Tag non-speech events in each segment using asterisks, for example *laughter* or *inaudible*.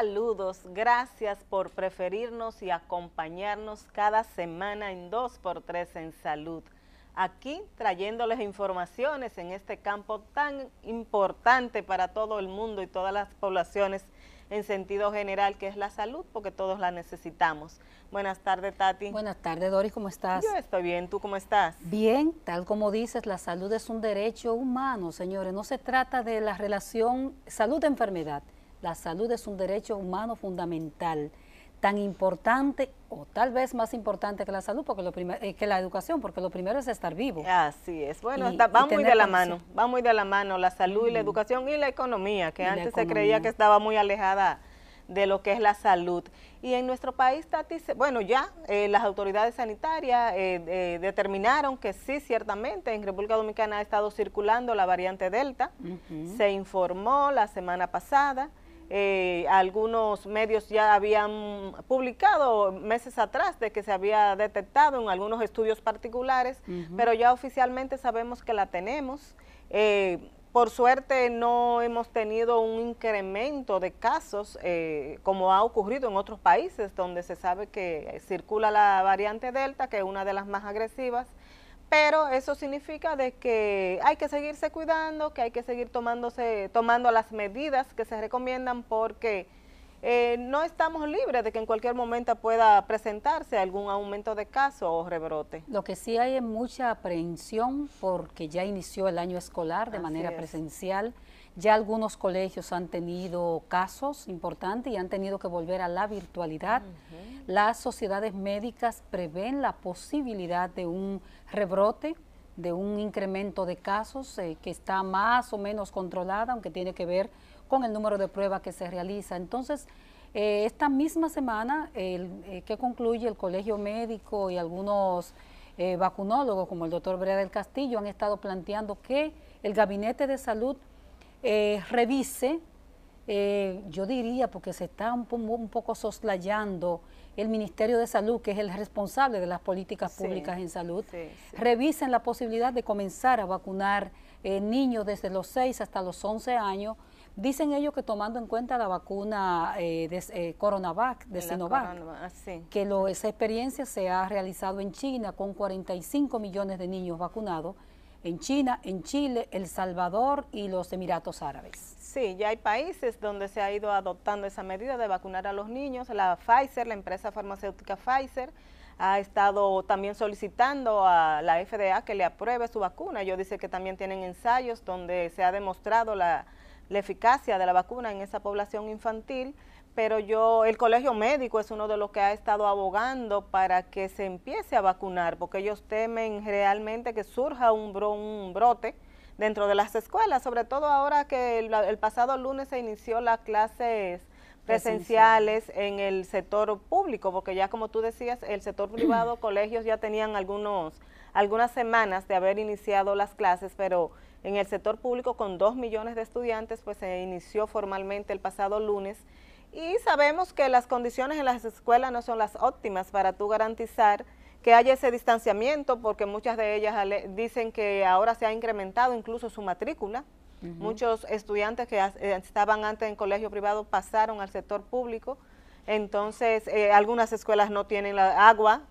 saludos, gracias por preferirnos y acompañarnos cada semana en 2x3 en salud. Aquí trayéndoles informaciones en este campo tan importante para todo el mundo y todas las poblaciones en sentido general, que es la salud, porque todos la necesitamos. Buenas tardes, Tati. Buenas tardes, Doris, ¿cómo estás? Yo estoy bien, ¿tú cómo estás? Bien, tal como dices, la salud es un derecho humano, señores. No se trata de la relación salud-enfermedad la salud es un derecho humano fundamental, tan importante o tal vez más importante que la salud, porque lo eh, que la educación, porque lo primero es estar vivo. Así es. Bueno, va muy de la mano, va muy de la mano la salud y la educación y la economía, que antes se creía que estaba muy alejada de lo que es la salud. Y en nuestro país, Tati, bueno, ya eh, las autoridades sanitarias eh, determinaron que sí, ciertamente, en República Dominicana ha estado circulando la variante Delta. Se informó la semana pasada eh, algunos medios ya habían publicado meses atrás de que se había detectado en algunos estudios particulares, pero ya oficialmente sabemos que la tenemos. Eh, por suerte no hemos tenido un incremento de casos eh, como ha ocurrido en otros países donde se sabe que circula la variante Delta, que es una de las más agresivas, pero eso significa de que hay que seguirse cuidando, que hay que seguir tomándose, tomando las medidas que se recomiendan porque eh, no estamos libres de que en cualquier momento pueda presentarse algún aumento de casos o rebrote. Lo que sí hay es mucha aprehensión porque ya inició el año escolar de manera presencial. Ya algunos colegios han tenido casos importantes y han tenido que volver a la virtualidad. Las sociedades médicas prevén la posibilidad de un rebrote, de un incremento de casos eh, que está más o menos controlada, aunque tiene que ver con el número de pruebas que se realiza. Entonces, eh, esta misma semana eh, que concluye el Colegio Médico y algunos vacunólogos como el doctor Brea del Castillo han estado planteando que el Gabinete de Salud revise, yo diría, porque se está un, un poco soslayando el Ministerio de Salud, que es el responsable de las políticas públicas en salud, revisen la posibilidad de comenzar a vacunar eh, niños desde los 6 hasta los 11 años. Dicen ellos que tomando en cuenta la vacuna eh, de eh, Coronavac, de Sinovac, ah, que lo, esa experiencia se ha realizado en China con 45 millones de niños vacunados, en China, en Chile, El Salvador y los Emiratos Árabes. Sí, ya hay países donde se ha ido adoptando esa medida de vacunar a los niños. La Pfizer, la empresa farmacéutica Pfizer, ha estado también solicitando a la FDA que le apruebe su vacuna. Ellos dicen que también tienen ensayos donde se ha demostrado la, la eficacia de la vacuna en esa población infantil pero yo, el colegio médico es uno de los que ha estado abogando para que se empiece a vacunar, porque ellos temen realmente que surja un, un brote dentro de las escuelas, sobre todo ahora que el, pasado lunes se inició las clases presenciales en el sector público, porque ya como tú decías, el sector *clears throat* privado, colegios ya tenían algunos algunas semanas de haber iniciado las clases, pero en el sector público con dos millones de estudiantes, pues se inició formalmente el pasado lunes y sabemos que las condiciones en las escuelas no son las óptimas para tú garantizar que haya ese distanciamiento, porque muchas de ellas dicen que ahora se ha incrementado incluso su matrícula. Muchos estudiantes que eh, estaban antes en colegio privado pasaron al sector público, entonces eh, algunas escuelas no tienen la agua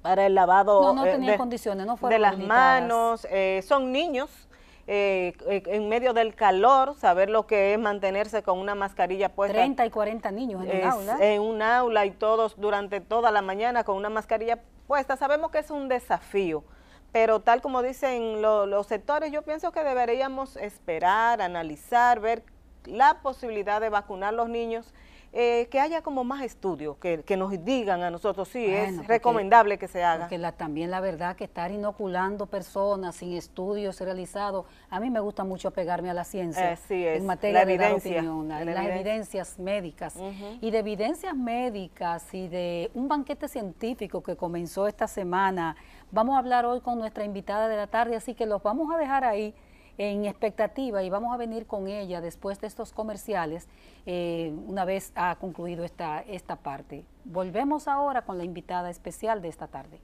para el lavado eh, de, condiciones, no de las manos, son niños eh, eh, en medio del calor, saber lo que es mantenerse con una mascarilla puesta. 30 y 40 niños en un aula. En un aula y todos durante toda la mañana con una mascarilla puesta. Sabemos que es un desafío, pero tal como dicen los sectores, yo pienso que deberíamos esperar, analizar, ver la posibilidad de vacunar a los niños eh, que haya como más estudios, que, nos digan a nosotros, sí, es recomendable que se haga. Porque la, también la verdad que estar inoculando personas sin estudios realizados, a mí me gusta mucho pegarme a la ciencia eh, en materia de dar opinión, las evidencias médicas. Y de evidencias médicas y de un banquete científico que comenzó esta semana, vamos a hablar hoy con nuestra invitada de la tarde, así que los vamos a dejar ahí en expectativa y vamos a venir con ella después de estos comerciales eh, una vez ha concluido esta, esta parte. Volvemos ahora con la invitada especial de esta tarde.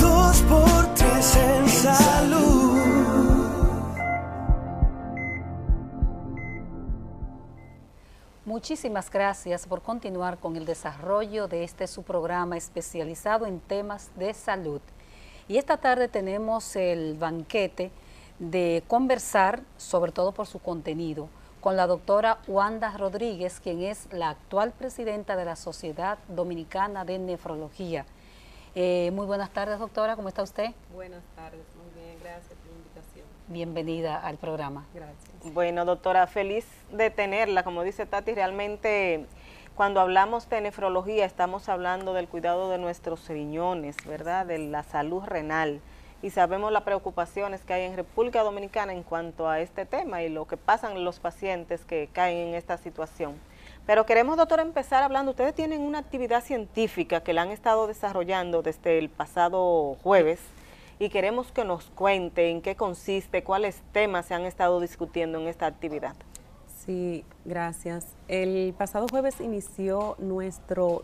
Dos por tres en salud. muchísimas gracias por continuar con el desarrollo de este su programa especializado en temas de salud. Y esta tarde tenemos el banquete de conversar, sobre todo por su contenido, con la doctora Wanda Rodríguez, quien es la actual presidenta de la Sociedad Dominicana de Nefrología. Eh, muy buenas tardes, doctora, ¿cómo está usted? Buenas tardes, muy bien, gracias por la invitación. Bienvenida al programa. Gracias. Bueno, doctora, feliz de tenerla. Como dice Tati, realmente cuando hablamos de nefrología estamos hablando del cuidado de nuestros riñones, ¿verdad? De la salud renal. Y sabemos las preocupaciones que hay en República Dominicana en cuanto a este tema y lo que pasan los pacientes que caen en esta situación. Pero queremos, doctor, empezar hablando. Ustedes tienen una actividad científica que la han estado desarrollando desde el pasado jueves y queremos que nos cuente en qué consiste, cuáles temas se han estado discutiendo en esta actividad. Sí, gracias. El pasado jueves inició nuestro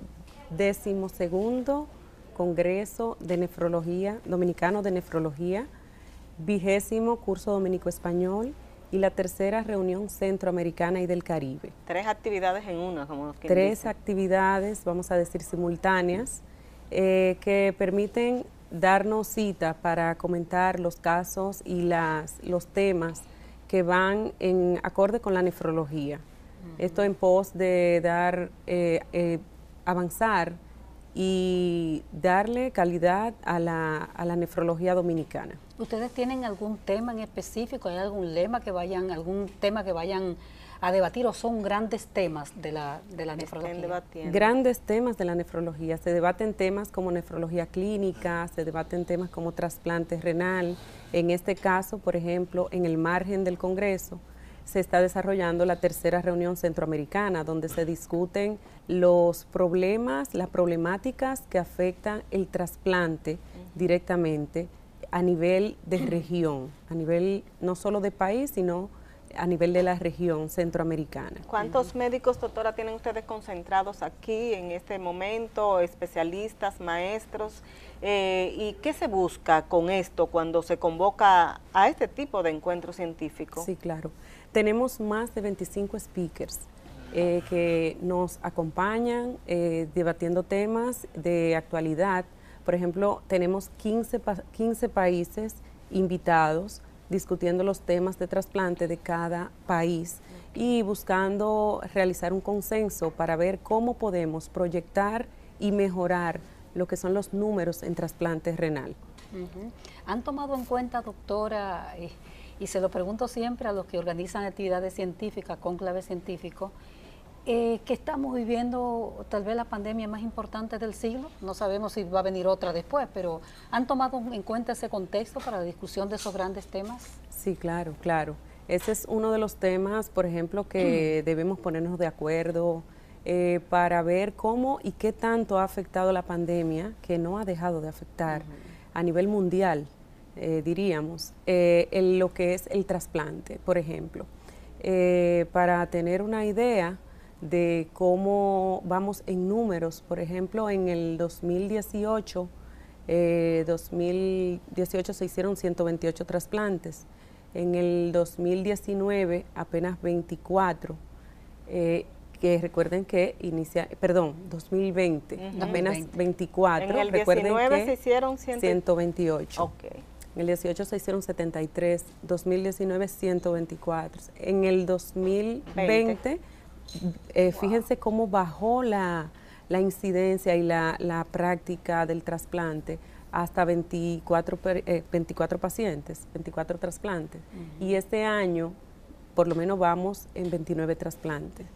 decimosegundo Congreso de Nefrología, Dominicano de Nefrología, vigésimo curso dominico español y la tercera reunión centroamericana y del Caribe. Tres actividades en una, como Tres actividades, vamos a decir simultáneas, eh, que permiten darnos cita para comentar los casos y las, los temas que van en acorde con la nefrología. Esto en pos de dar, eh, eh, avanzar y darle calidad a la, a la nefrología dominicana. ¿Ustedes tienen algún tema en específico? ¿Hay algún lema que vayan, algún tema que vayan a debatir o son grandes temas de la, de la nefrología? Grandes temas de la nefrología. Se debaten temas como nefrología clínica, se debaten temas como trasplante renal. En este caso, por ejemplo, en el margen del Congreso, se está desarrollando la tercera reunión centroamericana, donde se discuten los problemas, las problemáticas que afectan el trasplante directamente a nivel de región, a nivel no solo de país, sino a nivel de la región centroamericana. ¿Cuántos médicos, doctora, tienen ustedes concentrados aquí en este momento, especialistas, maestros? Eh, ¿Y qué se busca con esto cuando se convoca a este tipo de encuentro científico? Sí, claro. Tenemos más de 25 speakers eh, que nos acompañan eh, debatiendo temas de actualidad. Por ejemplo, tenemos 15, 15 países invitados discutiendo los temas de trasplante de cada país y buscando realizar un consenso para ver cómo podemos proyectar y mejorar lo que son los números en trasplante renal. ¿Han tomado en cuenta, doctora, eh, y se lo pregunto siempre a los que organizan actividades científicas con clave científico, eh, que estamos viviendo tal vez la pandemia más importante del siglo, no sabemos si va a venir otra después, pero ¿han tomado en cuenta ese contexto para la discusión de esos grandes temas? Sí, claro, claro. Ese es uno de los temas, por ejemplo, que debemos ponernos de acuerdo eh, para ver cómo y qué tanto ha afectado la pandemia, que no ha dejado de afectar a nivel mundial eh, diríamos, eh, lo que es el trasplante, por ejemplo. Eh, para tener una idea de cómo vamos en números, por ejemplo, en el 2018, 2018 se hicieron 128 trasplantes, en el 2019 apenas 24 que recuerden que inicia, perdón, 2020, apenas 24. En el 19 se hicieron 128. Okay. En el 18 se hicieron 73, 2019 124. En el 2020, eh, fíjense cómo bajó la, incidencia y la, práctica del trasplante hasta 24, 24 eh, pacientes, 24 trasplantes. Y este año, por lo menos vamos en 29 trasplantes.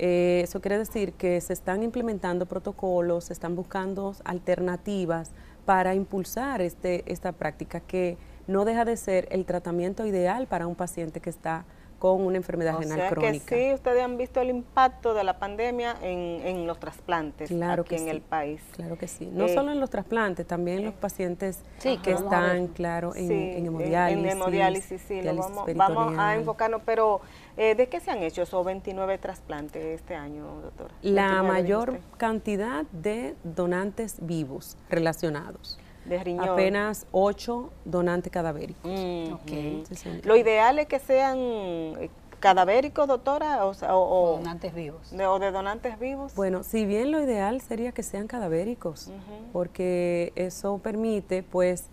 Eh, eso quiere decir que se están implementando protocolos, se están buscando alternativas para impulsar este, esta práctica que no deja de ser el tratamiento ideal para un paciente que está con una enfermedad o renal sea crónica. Que sí, ustedes han visto el impacto de la pandemia en, los trasplantes aquí en el país. Claro que sí. No eh, solo en los trasplantes, también en los pacientes que están, claro, en, hemodiálisis. En, hemodiálisis, sí, vamos, vamos, a enfocarnos, pero eh, ¿de qué se han hecho esos 29 trasplantes este año, doctora? La mayor cantidad de donantes vivos relacionados de riñón. Apenas ocho donantes cadavéricos. Mm, Lo ideal es que sean eh, cadavérico, doctora? O, o, donantes vivos. De, o de donantes vivos. Bueno, si bien lo ideal sería que sean cadavéricos, porque eso permite, pues,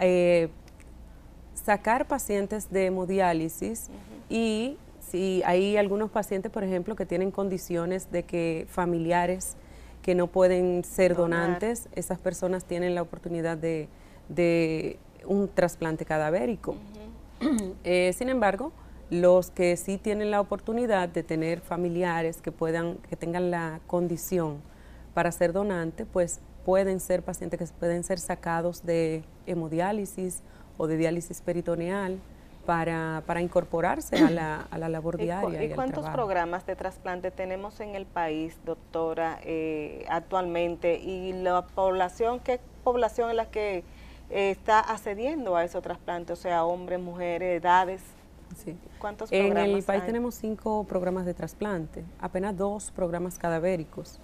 eh, sacar pacientes de hemodiálisis y si hay algunos pacientes, por ejemplo, que tienen condiciones de que familiares que no pueden ser donantes, esas personas tienen la oportunidad de, un trasplante cadavérico. Eh, sin embargo, los que sí tienen la oportunidad de tener familiares que puedan, que tengan la condición para ser donante, pues pueden ser pacientes que pueden ser sacados de hemodiálisis o de diálisis peritoneal para, para incorporarse a la, a la labor diaria. ¿Y, cuántos programas de trasplante tenemos en el país, doctora, eh, actualmente? ¿Y la población, qué población es la que eh, está accediendo a esos trasplantes? O sea, hombres, mujeres, edades. Sí. ¿Cuántos programas En el país tenemos cinco programas de trasplante, apenas dos programas cadavéricos.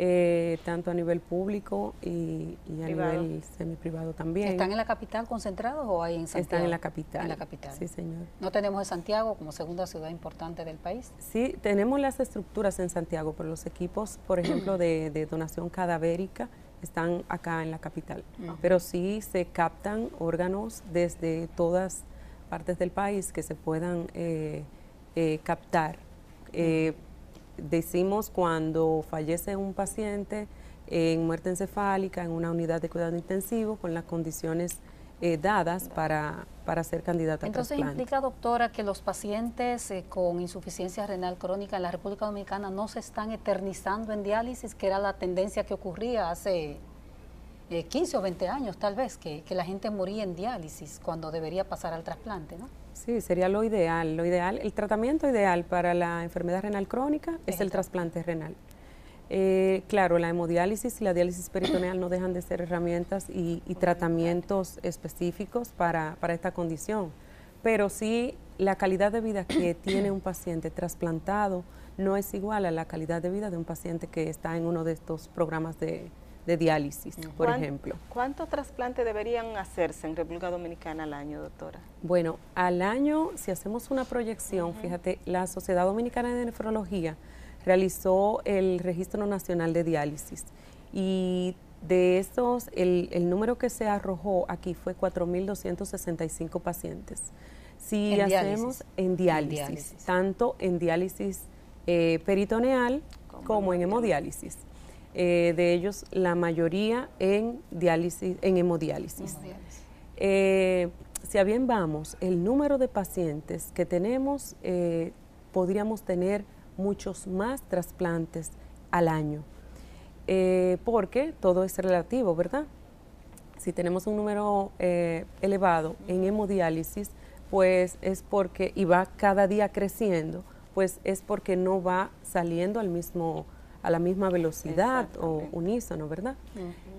Eh, tanto a nivel público y, a nivel semiprivado también. ¿Están en la capital concentrados o hay en Santiago? Están en la capital. En la capital. Sí, señor. ¿No tenemos en Santiago como segunda ciudad importante del país? Sí, tenemos las estructuras en Santiago, pero los equipos, por ejemplo, de, donación cadavérica están acá en la capital. Pero sí se captan órganos desde todas partes del país que se puedan eh, eh, captar decimos cuando fallece un paciente en muerte encefálica en una unidad de cuidado intensivo con las condiciones eh, dadas para, para ser candidata Entonces, a Entonces implica, doctora, que los pacientes eh, con insuficiencia renal crónica en la República Dominicana no se están eternizando en diálisis, que era la tendencia que ocurría hace 15 eh, o 20 años tal vez, que, que la gente moría en diálisis cuando debería pasar al trasplante, ¿no? Sí, sería lo ideal. Lo ideal, el tratamiento ideal para la enfermedad renal crónica es el trasplante renal. Eh, claro, la hemodiálisis y la diálisis peritoneal no dejan de ser herramientas y, tratamientos específicos para, esta condición, pero sí la calidad de vida que *clears throat* tiene un paciente trasplantado no es igual a la calidad de vida de un paciente que está en uno de estos programas de, de diálisis, por ejemplo. ¿Cuántos trasplantes deberían hacerse en República Dominicana al año, doctora? Bueno, al año, si hacemos una proyección, fíjate, la Sociedad Dominicana de Nefrología realizó el Registro Nacional de Diálisis y de esos, el, número que se arrojó aquí fue 4.265 pacientes. Si hacemos En, diálisis, tanto en diálisis eh, peritoneal como en hemodiálisis. Eh, de ellos la mayoría en diálisis, en hemodiálisis. Eh, si a bien vamos, el número de pacientes que tenemos, eh, podríamos tener muchos más trasplantes al año, porque todo es relativo, ¿verdad? Si tenemos un número elevado en hemodiálisis, pues es porque, y va cada día creciendo, pues es porque no va saliendo al mismo a la misma velocidad o unísono, ¿verdad?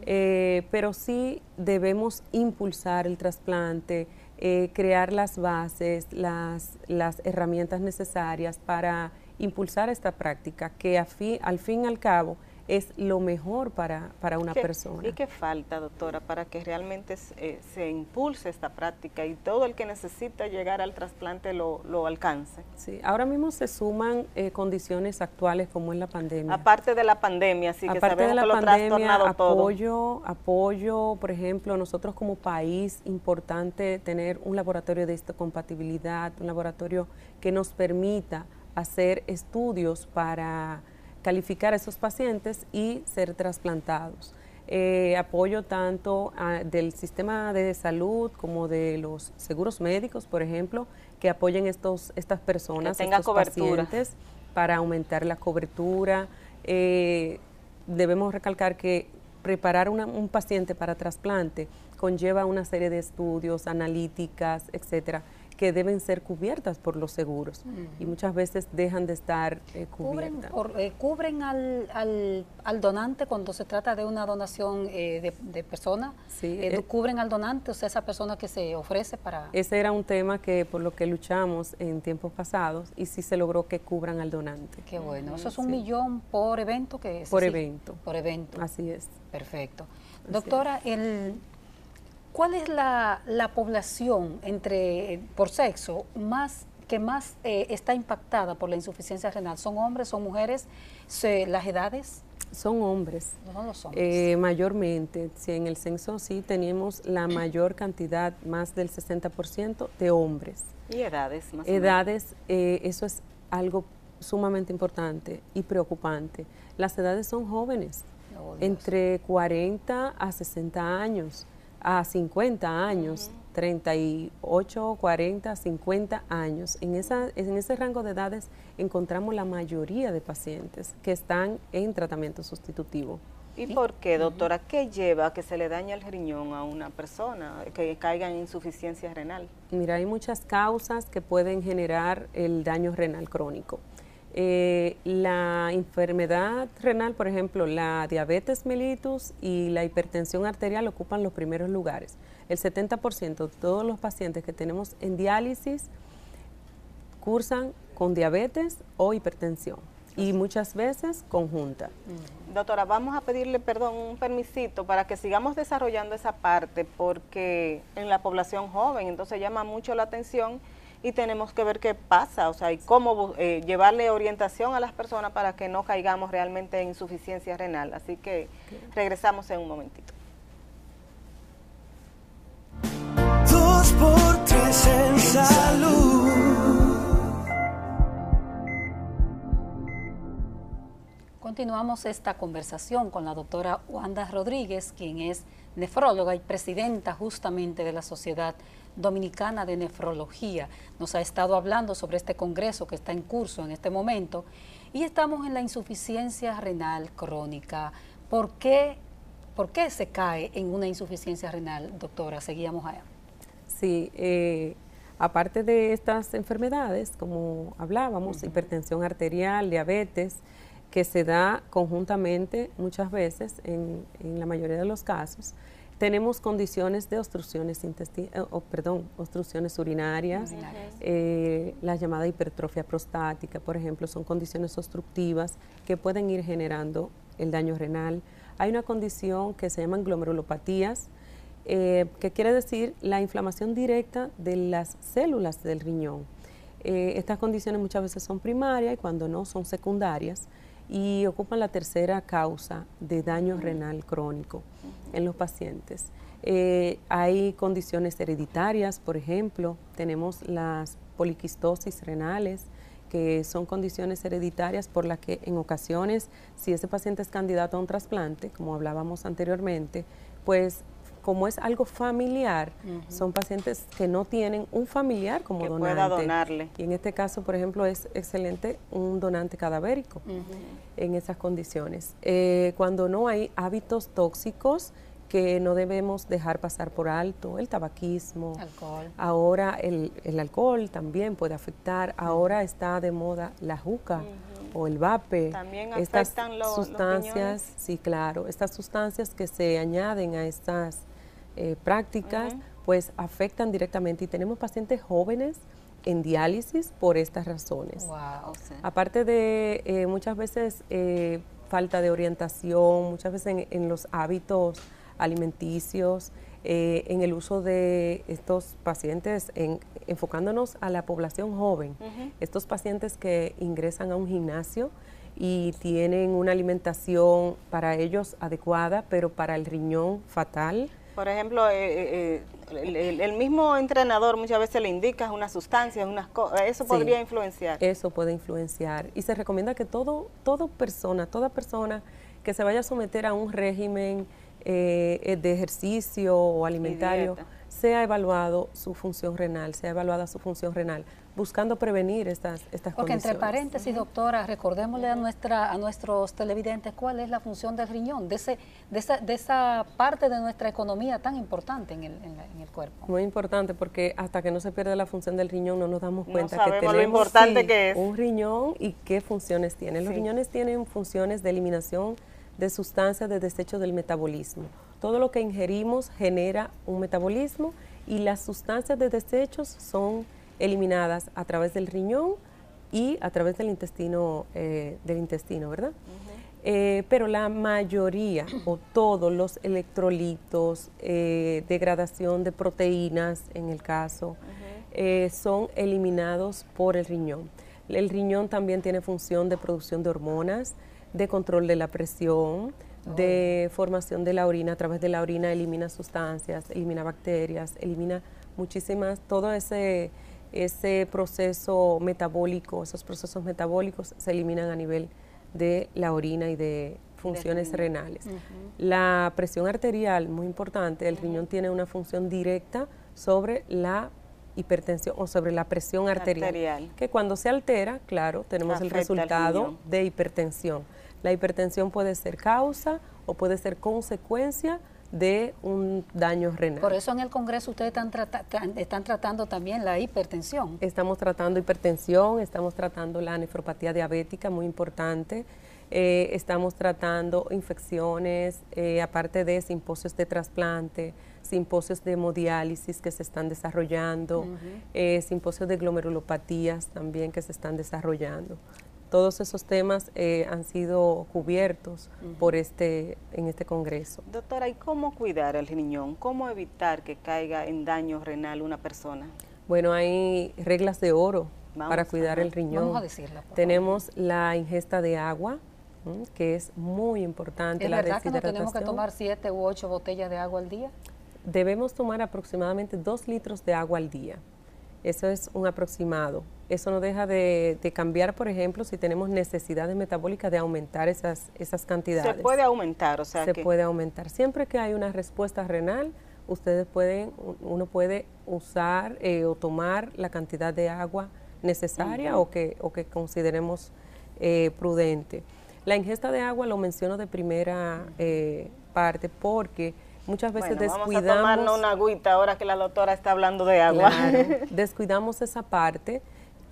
Eh, pero sí debemos impulsar el trasplante, eh, crear las bases, las, las herramientas necesarias para impulsar esta práctica que a al fin y al cabo es lo mejor para, para una persona. ¿Y qué falta, doctora, para que realmente eh, se impulse esta práctica y todo el que necesita llegar al trasplante lo, lo alcance? Sí, ahora mismo se suman eh, condiciones actuales como es la pandemia. Aparte de la pandemia, sí que Aparte de la pandemia, apoyo, apoyo, por ejemplo, nosotros como país, importante tener un laboratorio de compatibilidad, un laboratorio que nos permita hacer estudios para calificar a esos pacientes y ser trasplantados. Eh, apoyo tanto ah, del sistema de salud como de los seguros médicos, por ejemplo, que apoyen estos, estas personas, estos pacientes, para aumentar la cobertura. Eh, debemos recalcar que preparar un paciente para trasplante conlleva una serie de estudios, analíticas, etcétera, que deben ser cubiertas por los seguros y muchas veces dejan de estar eh, cubiertas. Eh, ¿Cubren, al, al, donante cuando se trata de una donación eh, de, de persona? Sí. ¿Cubren al donante, o sea, esa persona que se ofrece para...? Ese era un tema que por lo que luchamos en tiempos pasados y sí se logró que cubran al donante. Qué bueno. ¿Eso es un millón por evento? que Por evento. Por evento. Así es. Perfecto. Doctora, el ¿Cuál es la, población entre por sexo más que más eh, está impactada por la insuficiencia renal? ¿Son hombres, son mujeres? ¿Las edades? Son hombres. No los hombres. Eh, mayormente, si en el censo sí tenemos la mayor cantidad, más del 60% de hombres. ¿Y edades? Más edades, eh, eso es algo sumamente importante y preocupante. Las edades son jóvenes, oh, entre 40 a 60 años, a 50 años. 38, 40, 50 años. En, esa, en ese rango de edades encontramos la mayoría de pacientes que están en tratamiento sustitutivo. ¿Y por qué, doctora? ¿Qué lleva a que se le dañe el riñón a una persona, que caiga en insuficiencia renal? Mira, hay muchas causas que pueden generar el daño renal crónico. Eh, la enfermedad renal, por ejemplo, la diabetes mellitus y la hipertensión arterial ocupan los primeros lugares el 70% de todos los pacientes que tenemos en diálisis cursan con diabetes o hipertensión y muchas veces conjunta. Mm. Doctora, vamos a pedirle, perdón, un permisito para que sigamos desarrollando esa parte porque en la población joven entonces llama mucho la atención y tenemos que ver qué pasa, o sea, y cómo eh, llevarle orientación a las personas para que no caigamos realmente en insuficiencia renal. Así que regresamos en un momentito. por tres en salud. Continuamos esta conversación con la doctora Wanda Rodríguez, quien es nefróloga y presidenta justamente de la Sociedad Dominicana de Nefrología. Nos ha estado hablando sobre este congreso que está en curso en este momento y estamos en la insuficiencia renal crónica. ¿Por qué, por qué se cae en una insuficiencia renal, doctora? Seguíamos allá. Sí, eh, aparte de estas enfermedades, como hablábamos, hipertensión arterial, diabetes, que se da conjuntamente muchas veces, en, la mayoría de los casos, tenemos condiciones de obstrucciones intestinales, eh, perdón, obstrucciones urinarias, eh, la llamada hipertrofia prostática, por ejemplo, son condiciones obstructivas que pueden ir generando el daño renal. Hay una condición que se llaman glomerulopatías, eh, que quiere decir la inflamación directa de las células del riñón. Eh, estas condiciones muchas veces son primarias y cuando no son secundarias y ocupan la tercera causa de daño renal crónico en los pacientes. Eh, hay condiciones hereditarias, por ejemplo, tenemos las poliquistosis renales, que son condiciones hereditarias por las que en ocasiones, si ese paciente es candidato a un trasplante, como hablábamos anteriormente, pues como es algo familiar, son pacientes que no tienen un familiar como que donante. Pueda donarle. Y en este caso, por ejemplo, es excelente un donante cadavérico en esas condiciones. Eh, cuando no hay hábitos tóxicos que no debemos dejar pasar por alto, el tabaquismo, ahora el, alcohol también puede afectar, ahora está de moda la juca. o el vape, También estas sustancias, sí, claro, estas sustancias que se añaden a estas eh, prácticas, pues afectan directamente. Y tenemos pacientes jóvenes en diálisis por estas razones. Aparte de eh, muchas veces eh, falta de orientación, muchas veces en, los hábitos alimenticios, en el uso de estos pacientes, en, enfocándonos a la población joven, estos pacientes que ingresan a un gimnasio y tienen una alimentación para ellos adecuada, pero para el riñón fatal, por ejemplo, eh, eh, eh, el, mismo entrenador muchas veces le indica unas sustancias, unas cosas, eso podría influenciar. Eso puede influenciar y se recomienda que todo, todo persona, toda persona que se vaya a someter a un régimen de ejercicio o alimentario, sea evaluado su función renal, sea evaluada su función renal, buscando prevenir estas, estas Porque entre paréntesis, doctora, recordémosle a, nuestra, a nuestros televidentes cuál es la función del riñón, de, ese, de, esa, de esa parte de nuestra economía tan importante en el, en, el cuerpo. Muy importante porque hasta que no se pierde la función del riñón no nos damos cuenta que tenemos lo importante que es. un riñón y qué funciones tiene. Los riñones tienen funciones de eliminación de sustancias de desecho del metabolismo. Todo lo que ingerimos genera un metabolismo y las sustancias de desechos son eliminadas a través del riñón y a través del intestino, eh, del intestino, ¿verdad? Eh, pero la mayoría o todos los electrolitos, eh, degradación de proteínas en el caso, son eliminados por el riñón. El riñón también tiene función de producción de hormonas, de control de la presión, de formación de la orina. A través de la orina elimina sustancias, elimina bacterias, elimina muchísimas, todo ese, ese proceso metabólico, esos procesos metabólicos se eliminan a nivel de la orina y de funciones renales. La presión arterial, muy importante, el riñón tiene una función directa sobre la hipertensión o sobre la presión arterial, que cuando se altera, claro, tenemos el resultado de hipertensión. La hipertensión puede ser causa o puede ser consecuencia de un daño renal. Por eso en el Congreso ustedes están, están tratando también la hipertensión. Estamos tratando hipertensión, estamos tratando la nefropatía diabética, muy importante. Eh, estamos tratando infecciones, eh, aparte de simposios de trasplante, simposios de hemodiálisis que se están desarrollando, eh, simposios de glomerulopatías también que se están desarrollando. Todos esos temas han sido cubiertos por este, en este congreso. Doctora, ¿y cómo cuidar al riñón? ¿Cómo evitar que caiga en daño renal una persona? Bueno, hay reglas de oro para cuidar el riñón. Vamos a Tenemos la ingesta de agua, que es muy importante. ¿Es la verdad que no tenemos que tomar siete u ocho botellas de agua al día? Debemos tomar aproximadamente dos litros de agua al día. Eso es un aproximado. Eso no deja de, cambiar, por ejemplo, si tenemos necesidades metabólicas de aumentar esas, esas cantidades. Se puede aumentar, o sea Se puede aumentar. Siempre que hay una respuesta renal, ustedes pueden, uno puede usar eh, o tomar la cantidad de agua necesaria o, que, o que consideremos eh, prudente. La ingesta de agua lo menciono de primera eh, parte porque muchas veces descuidamos. Vamos a tomarnos una agüita ahora que la doctora está hablando de agua. descuidamos esa parte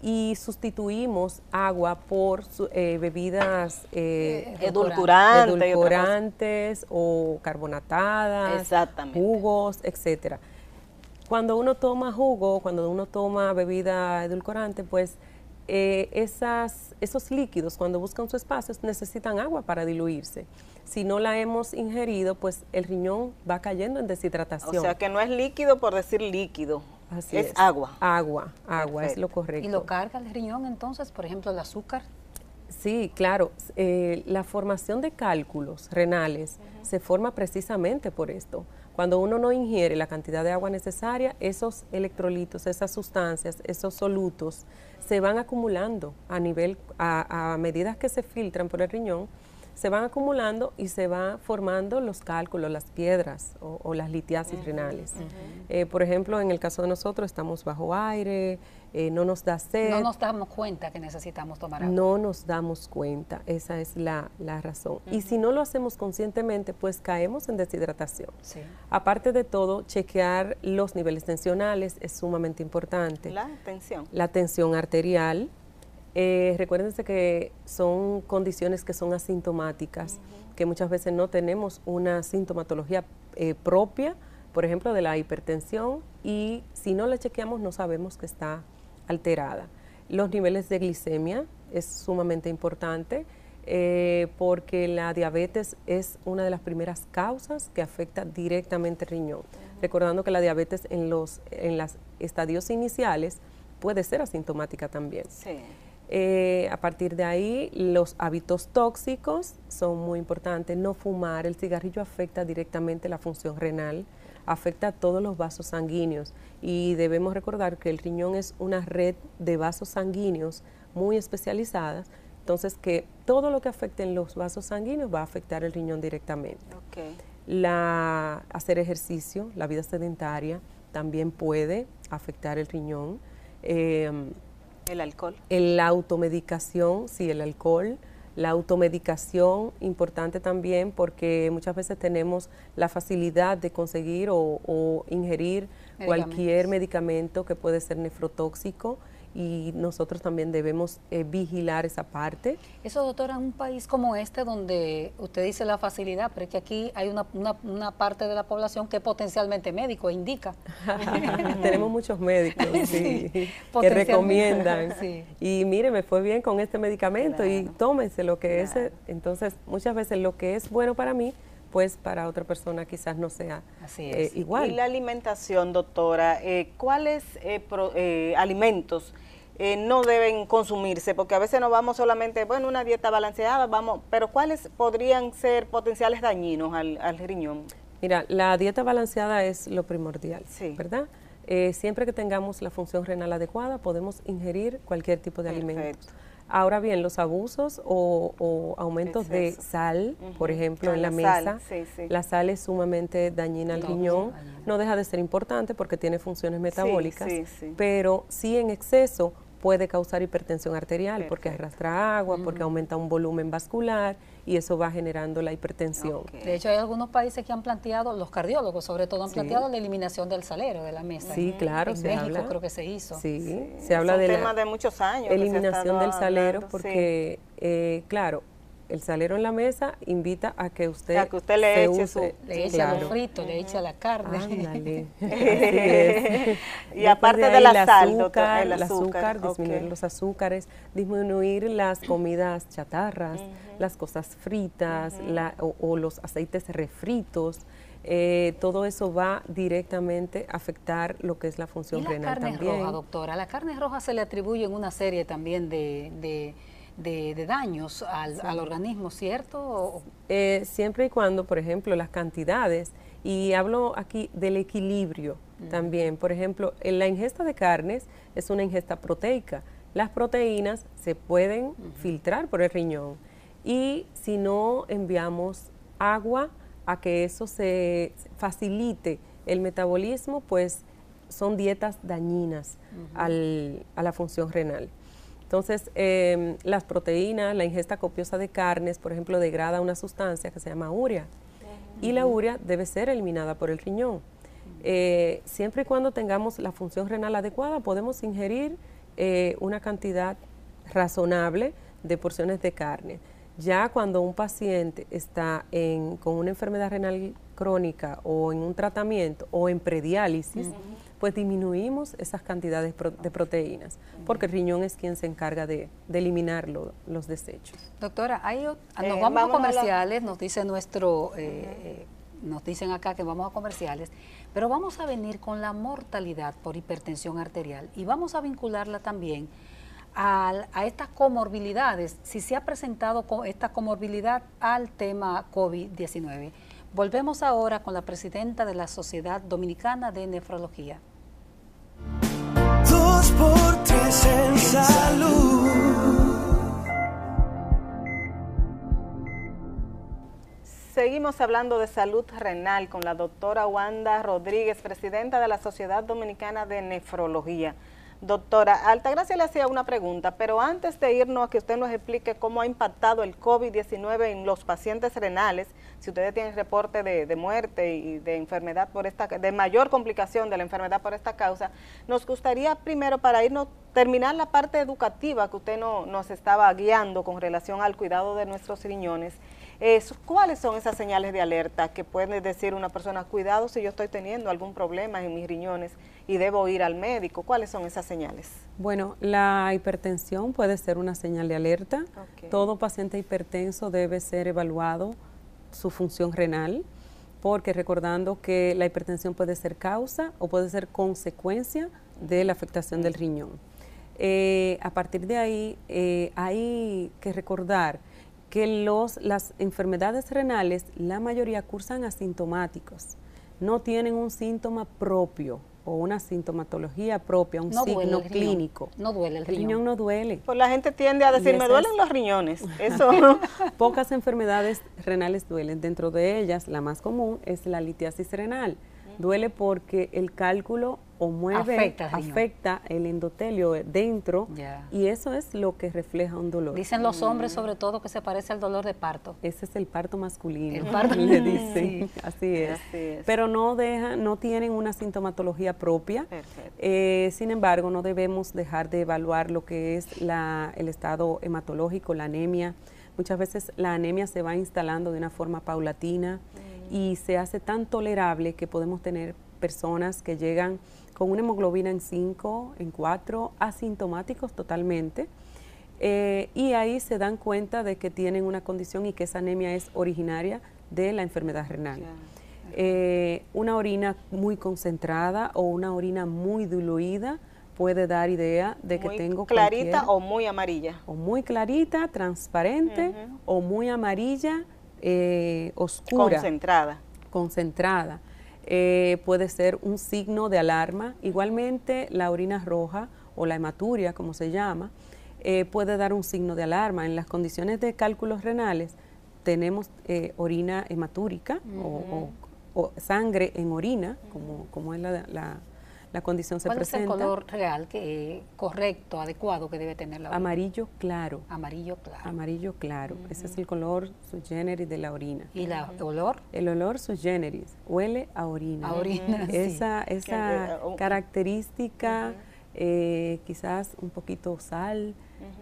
y sustituimos agua por eh, bebidas eh, edulcorantes, o carbonatadas, jugos, etcétera. Cuando uno toma jugo, cuando uno toma bebida edulcorante, pues eh, esas, esos líquidos cuando buscan su espacio necesitan agua para diluirse. Si no la hemos ingerido, pues el riñón va cayendo en deshidratación. O sea que no es líquido por decir líquido. es, agua. Agua, agua, es lo correcto. ¿Y lo carga el riñón entonces, por ejemplo, el azúcar? Sí, claro. Eh, la formación de cálculos renales se forma precisamente por esto. Cuando uno no ingiere la cantidad de agua necesaria, esos electrolitos, esas sustancias, esos solutos se van acumulando a nivel, a, a medida que se filtran por el riñón, se van acumulando y se van formando los cálculos, las piedras o, las litiasis renales. Eh, por ejemplo, en el caso de nosotros estamos bajo aire, eh, no nos da sed. No nos damos cuenta que necesitamos tomar agua. No nos damos cuenta, esa es la, razón. Y si no lo hacemos conscientemente, pues caemos en deshidratación. Aparte de todo, chequear los niveles tensionales es sumamente importante. La tensión. La tensión arterial, eh, recuérdense que son condiciones que son asintomáticas, que muchas veces no tenemos una sintomatología eh, propia, por ejemplo, de la hipertensión, y si no la chequeamos no sabemos que está alterada. Los niveles de glicemia es sumamente importante eh, porque la diabetes es una de las primeras causas que afecta directamente el riñón. Recordando que la diabetes en los en los estadios iniciales puede ser asintomática también. Sí. Eh, a partir de ahí, los hábitos tóxicos son muy importantes. No fumar, el cigarrillo afecta directamente la función renal, afecta a todos los vasos sanguíneos y debemos recordar que el riñón es una red de vasos sanguíneos muy especializadas, entonces que todo lo que afecte en los vasos sanguíneos va a afectar el riñón directamente. La, hacer ejercicio, la vida sedentaria, también puede afectar el riñón. Eh, el alcohol. La automedicación, sí, el alcohol. La automedicación, importante también porque muchas veces tenemos la facilidad de conseguir o, ingerir cualquier medicamento que puede ser nefrotóxico y nosotros también debemos eh, vigilar esa parte. Eso, doctora, en un país como este, donde usted dice la facilidad, pero es que aquí hay una, una, parte de la población que es potencialmente médico, indica. *laughs* Tenemos muchos médicos *laughs* que recomiendan. *laughs* Y mire, me fue bien con este medicamento y tómense lo que es. Entonces, muchas veces lo que es bueno para mí pues para otra persona quizás no sea eh, igual. Y la alimentación, doctora, eh, ¿cuáles eh, alimentos no deben consumirse? Porque a veces no vamos solamente, bueno, una dieta balanceada, vamos, pero ¿cuáles podrían ser potenciales dañinos al, riñón? Mira, la dieta balanceada es lo primordial, ¿verdad? siempre que tengamos la función renal adecuada, podemos ingerir cualquier tipo de alimento. Ahora bien, los abusos o, aumentos de sal, por ejemplo, en la, mesa, la sal es sumamente dañina al riñón, no deja de ser importante porque tiene funciones metabólicas, pero sí en exceso puede causar hipertensión arterial porque arrastra agua, porque aumenta un volumen vascular y eso va generando la hipertensión. De hecho, hay algunos países que han planteado, los cardiólogos sobre todo, han planteado la eliminación del salero de la mesa. Sí, claro, en México creo que se hizo. Sí, se habla de tema de muchos años. Eliminación del salero porque, eh, eh, el salero en la mesa invita a que usted, a que usted le eche su le eche a los fritos, le eche a la carne. *laughs* *laughs* y aparte de la sal, azúcar, el azúcar, disminuir los azúcares, disminuir las comidas chatarras, las cosas fritas o, los aceites refritos. Eh, todo eso va directamente a afectar lo que es la función ¿Y la carne también. roja, doctora? La carne roja se le atribuye en una serie también de de, daños al, organismo, ¿cierto? Eh, siempre y cuando, por ejemplo, las cantidades, y hablo aquí del equilibrio también, por ejemplo, en la ingesta de carnes es una ingesta proteica. Las proteínas se pueden filtrar por el riñón y si no enviamos agua a que eso se facilite el metabolismo, pues son dietas dañinas al, a la función renal. Entonces, em, las proteínas, la ingesta copiosa de carnes, por ejemplo, degrada una sustancia que se llama urea. Y la urea debe ser eliminada por el riñón. Eh, siempre y cuando tengamos la función renal adecuada, podemos ingerir eh, una cantidad razonable de porciones de carne. Ya cuando un paciente está con una enfermedad renal crónica o en un tratamiento o en prediálisis, pues disminuimos esas cantidades de proteínas, porque el riñón es quien se encarga de, eliminar los desechos. Doctora, hay, nos eh, vamos, a comerciales, nos dice nuestro, eh, nos dicen acá que vamos a comerciales, pero vamos a venir con la mortalidad por hipertensión arterial y vamos a vincularla también a, a, estas comorbilidades, si se ha presentado esta comorbilidad al tema COVID-19. Volvemos ahora con la presidenta de la Sociedad Dominicana de Nefrología. Dos por tres en salud. Seguimos hablando de salud renal con la doctora Wanda Rodríguez, presidenta de la Sociedad Dominicana de Nefrología. Doctora, Altagracia le hacía una pregunta, pero antes de irnos a que usted nos explique cómo ha impactado el COVID-19 en los pacientes renales, si ustedes tienen reporte de, muerte y de enfermedad por esta, de mayor complicación de la enfermedad por esta causa, nos gustaría primero para irnos, terminar la parte educativa que usted no, nos estaba guiando con relación al cuidado de nuestros riñones ¿Cuáles son esas señales de alerta que puede decir una persona, cuidado si yo estoy teniendo algún problema en mis riñones y debo ir al médico? ¿Cuáles son esas señales? Bueno, la hipertensión puede ser una señal de alerta. Todo paciente hipertenso debe ser evaluado su función renal, porque recordando que la hipertensión puede ser causa o puede ser consecuencia de la afectación del riñón. Eh, a partir de ahí eh, hay que recordar que los, las enfermedades renales, la mayoría cursan asintomáticos, no tienen un síntoma propio o una sintomatología propia, un signo clínico. No duele el riñón. El riñón no duele. Pues la gente tiende a decir, me duelen los riñones. *laughs* Eso. *laughs* Pocas enfermedades renales duelen. Dentro de ellas, la más común es la litiasis renal. Duele porque el cálculo o mueve, afecta, el endotelio dentro y eso es lo que refleja un dolor. Dicen los hombres sobre todo que se parece al dolor de parto. Ese es el parto masculino. El *laughs* parto le dicen, así, es. Pero no deja, no tienen una sintomatología propia. Eh, sin embargo, no debemos dejar de evaluar lo que es la, el estado hematológico, la anemia. Muchas veces la anemia se va instalando de una forma paulatina mm. Y se hace tan tolerable que podemos tener personas que llegan con una hemoglobina en 5, en 4, asintomáticos totalmente. Eh, y ahí se dan cuenta de que tienen una condición y que esa anemia es originaria de la enfermedad renal. Eh, una orina muy concentrada o una orina muy diluida puede dar idea de que tengo clarita o muy amarilla. O muy clarita, transparente, o muy amarilla, eh, oscura. Concentrada. Concentrada. Eh, puede ser un signo de alarma. Igualmente, la orina roja o la hematuria, como se llama, eh, puede dar un signo de alarma. En las condiciones de cálculos renales tenemos orina hematúrica o, sangre en orina, como, como es la la condición se presenta. ¿Cuál es el color real que correcto, adecuado que debe tener la orina? Amarillo claro. Amarillo claro. Amarillo claro. Ese es el color su generis de la orina. ¿Y el olor? El olor su generis. Huele a orina. A orina, Esa, esa característica, eh, quizás un poquito sal,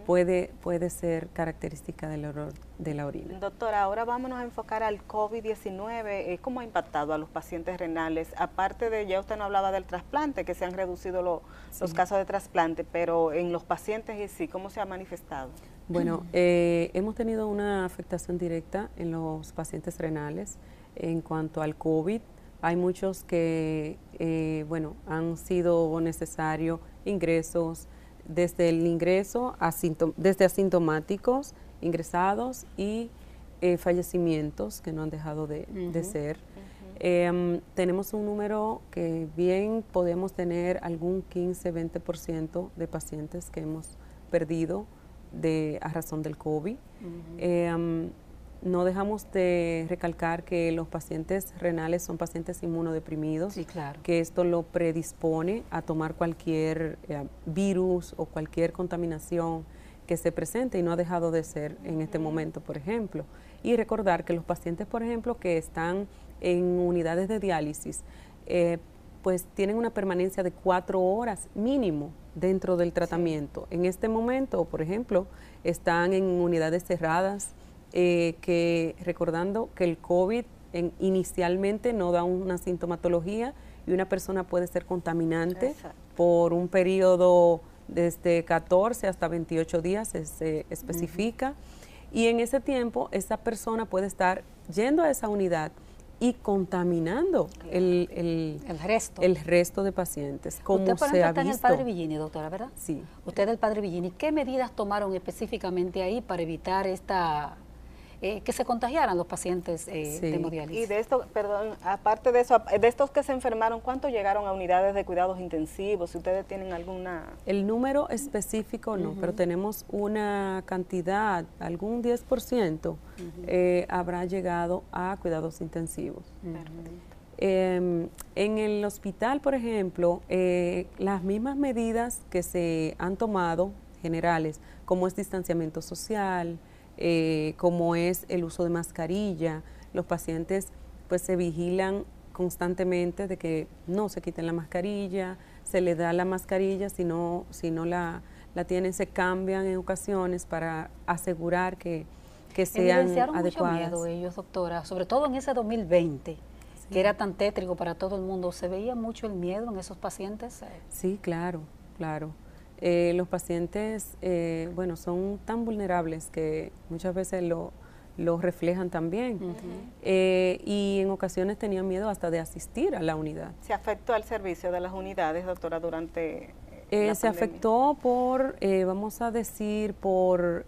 puede, puede ser característica del olor de la orina. Doctora, ahora vámonos a enfocar al COVID-19. Eh, ¿Cómo ha impactado a los pacientes renales? Aparte de, ya usted no hablaba del trasplante, que se han reducido los casos de trasplante, pero en los pacientes y sí, ¿cómo se ha manifestado? Bueno, eh, hemos tenido una afectación directa en los pacientes renales en cuanto al COVID. Hay muchos que, eh, bueno, han sido necesarios ingresos desde el ingreso, desde asintomáticos, ingresados y eh, fallecimientos que no han dejado de, ser. Em, tenemos un número que bien podemos tener algún 15-20% de pacientes que hemos perdido de, a razón del COVID no dejamos de recalcar que los pacientes renales son pacientes inmunodeprimidos, que esto lo predispone a tomar cualquier eh, virus o cualquier contaminación que se presente y no ha dejado de ser en este momento, por ejemplo. Y recordar que los pacientes, por ejemplo, que están en unidades de diálisis, eh, pues tienen una permanencia de cuatro horas mínimo dentro del tratamiento. En este momento, por ejemplo, están en unidades cerradas, eh, que recordando que el COVID inicialmente no da una sintomatología y una persona puede ser contaminante por un periodo desde 14 hasta 28 días, se, especifica. Y en ese tiempo esa persona puede estar yendo a esa unidad y contaminando el, resto. el resto de pacientes. Como Usted, por ejemplo, está en el Padre Villini, doctora, ¿verdad? Sí. Usted del Padre Villini, ¿qué medidas tomaron específicamente ahí para evitar esta eh, que se contagiaran los pacientes eh, de hemodiálisis. Y de esto, perdón, aparte de eso, de estos que se enfermaron, ¿cuántos llegaron a unidades de cuidados intensivos? Si ustedes tienen alguna... El número específico no, pero tenemos una cantidad, algún 10% eh, habrá llegado a cuidados intensivos. Em, en el hospital, por ejemplo, las mismas medidas que se han tomado generales, como es distanciamiento social, eh, como es el uso de mascarilla. Los pacientes pues se vigilan constantemente de que no se quiten la mascarilla, se le da la mascarilla, si no, si no la, la tienen, se cambian en ocasiones para asegurar que, que sean adecuadas. mucho miedo ellos, doctora, sobre todo en ese 2020, que era tan tétrico para todo el mundo. ¿Se veía mucho el miedo en esos pacientes? Sí, claro, claro. Eh, los pacientes, eh, bueno, son tan vulnerables que muchas veces lo, reflejan también. Eh, y en ocasiones tenían miedo hasta de asistir a la unidad. ¿Se afectó al servicio de las unidades, doctora, durante Se afectó por, vamos a decir, por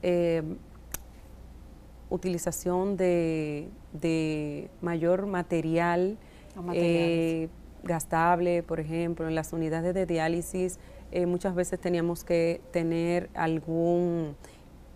utilización de, de mayor material gastable, por ejemplo, en las unidades de diálisis eh, muchas veces teníamos que tener algún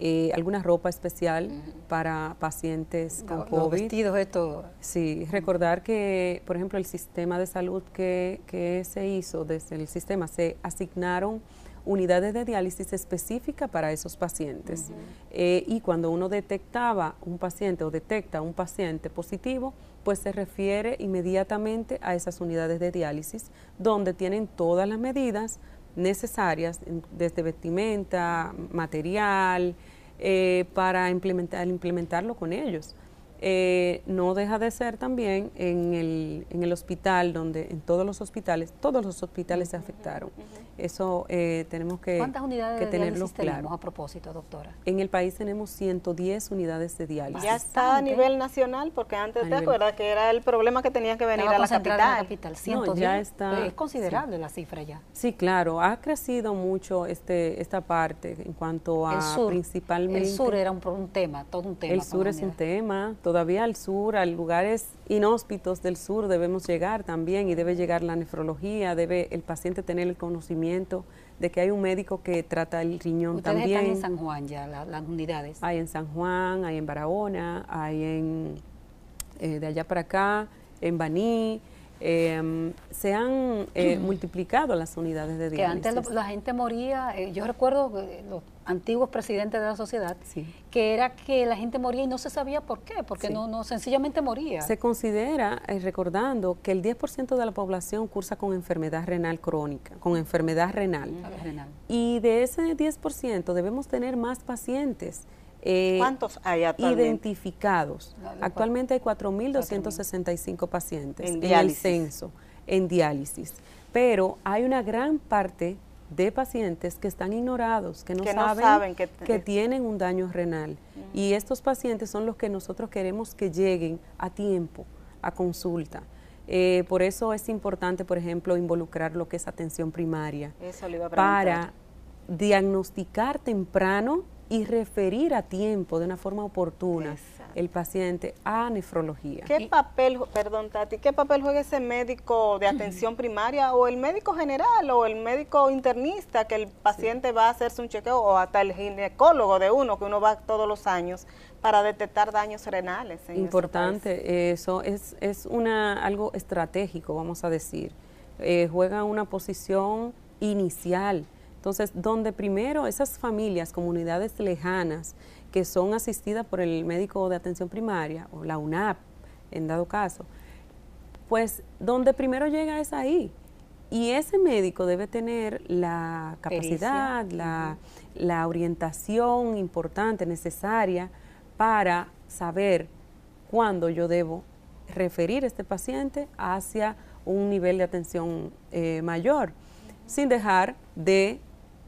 eh, alguna ropa especial para pacientes con COVID. vestidos, esto. Sí, recordar que, por ejemplo, el sistema de salud que, que se hizo desde el sistema, se asignaron unidades de diálisis específicas para esos pacientes. Eh, y cuando uno detectaba un paciente o detecta un paciente positivo, pues se refiere inmediatamente a esas unidades de diálisis, donde tienen todas las medidas necesarias, desde vestimenta, material, eh, para implementar, implementarlo con ellos. Eh, no deja de ser también en el, en el hospital, donde en todos los hospitales, todos los hospitales se afectaron. Eso eh, tenemos que, ¿Cuántas unidades de tenerlo claro. a propósito, doctora? En el país tenemos 110 unidades de diálisis. Ya está a nivel nacional, porque antes te acuerdas que era el problema que tenía que venir a la capital. la capital. ya está. Es considerable la cifra ya. Sí, claro, ha crecido mucho este esta parte en cuanto a principalmente. El sur era un, un, tema, todo un tema. El sur es un tema, todavía al sur, a lugares inhóspitos del sur debemos llegar también y debe llegar la nefrología, debe el paciente tener el conocimiento de que hay un médico que trata el riñón ¿Ustedes también. están en San Juan ya, las unidades? Hay en San Juan, hay en Barahona, hay en eh, de allá para acá, en Baní, eh, se han eh, multiplicado las unidades de diálisis. Que antes la gente moría, eh, yo recuerdo los antiguos presidentes de la sociedad, que era que la gente moría y no se sabía por qué, porque no, no sencillamente moría. Se considera, eh, recordando, que el 10% de la población cursa con enfermedad renal crónica, con enfermedad renal. renal. Y de ese 10% debemos tener más pacientes eh, ¿Cuántos hay actualmente? Identificados. Actualmente hay 4.265 pacientes en, el censo, en diálisis. Pero hay una gran parte de pacientes que están ignorados, que no, saben, que, tienen un daño renal. Y estos pacientes son los que nosotros queremos que lleguen a tiempo a consulta. Eh, por eso es importante, por ejemplo, involucrar lo que es atención primaria para diagnosticar temprano y referir a tiempo, de una forma oportuna, el paciente a nefrología. ¿Qué papel, perdón Tati, qué papel juega ese médico de atención primaria o el médico general o el médico internista que el paciente va a hacerse un chequeo o hasta el ginecólogo de uno que uno va todos los años para detectar daños renales? Importante, eso es, es una, algo estratégico, vamos a decir. Eh, juega una posición inicial entonces, donde primero esas familias, comunidades lejanas, que son asistidas por el médico de atención primaria o la UNAP, en dado caso, pues donde primero llega es ahí. Y ese médico debe tener la capacidad, la, la, orientación importante, necesaria, para saber cuándo yo debo referir a este paciente hacia un nivel de atención eh, mayor, sin dejar de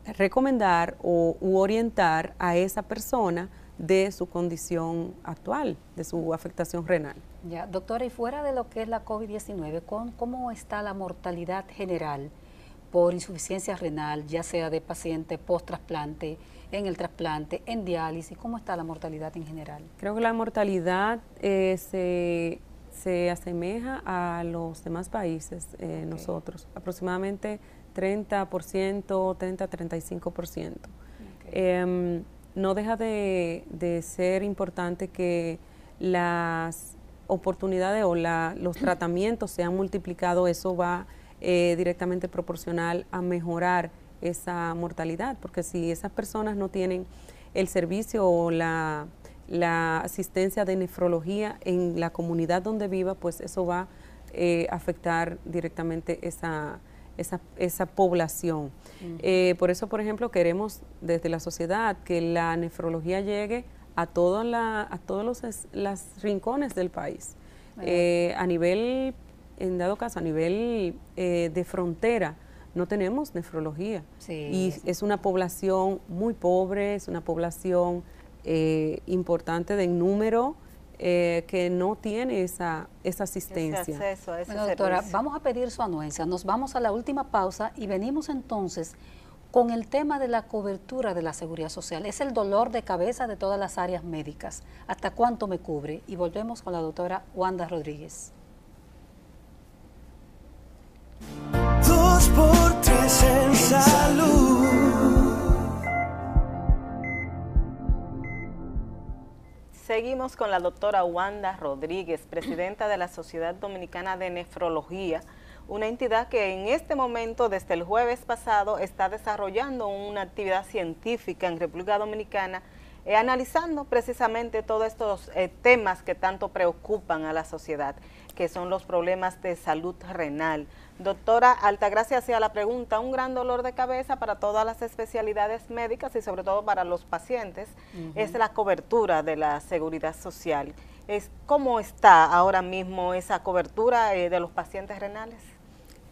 recomendar o u orientar a esa persona de su condición actual, de su afectación renal. Ya, doctora, y fuera de lo que es la COVID-19, ¿cómo está la mortalidad general por insuficiencia renal, ya sea de paciente post-trasplante, en el trasplante, en diálisis? ¿Cómo está la mortalidad en general? Creo que la mortalidad eh, se, se, asemeja a los demás países, eh, nosotros, aproximadamente 30%, 30-35%. Em, no deja de, ser importante que las oportunidades o los tratamientos se han multiplicado, eso va eh, directamente proporcional a mejorar esa mortalidad, porque si esas personas no tienen el servicio o la, la asistencia de nefrología en la comunidad donde viva, pues eso va a eh, afectar directamente esa esa, esa población. Eh, por eso, por ejemplo, queremos desde la sociedad que la nefrología llegue a, toda la, a todos los las rincones del país. Eh, a nivel, en dado caso, a nivel eh, de frontera, no tenemos nefrología. y es una población muy pobre, es una población importante de número, eh, que no tiene esa, esa asistencia. bueno, doctora, vamos a pedir su anuencia. Nos vamos a la última pausa y venimos entonces con el tema de la cobertura de la seguridad social. Es el dolor de cabeza de todas las áreas médicas. ¿Hasta cuánto me cubre? Y volvemos con la doctora Wanda Rodríguez. Dos por tres en salud. Seguimos con la doctora Wanda Rodríguez, presidenta de la Sociedad Dominicana de Nefrología, una entidad que en este momento, desde el jueves pasado, está desarrollando una actividad científica en República Dominicana, eh, analizando precisamente todos estos eh, temas que tanto preocupan a la sociedad, que son los problemas de salud renal, Doctora Altagracia hacía la pregunta, un gran dolor de cabeza para todas las especialidades médicas y sobre todo para los pacientes es la cobertura de la seguridad social. es, ¿cómo está ahora mismo esa cobertura eh, de los pacientes renales?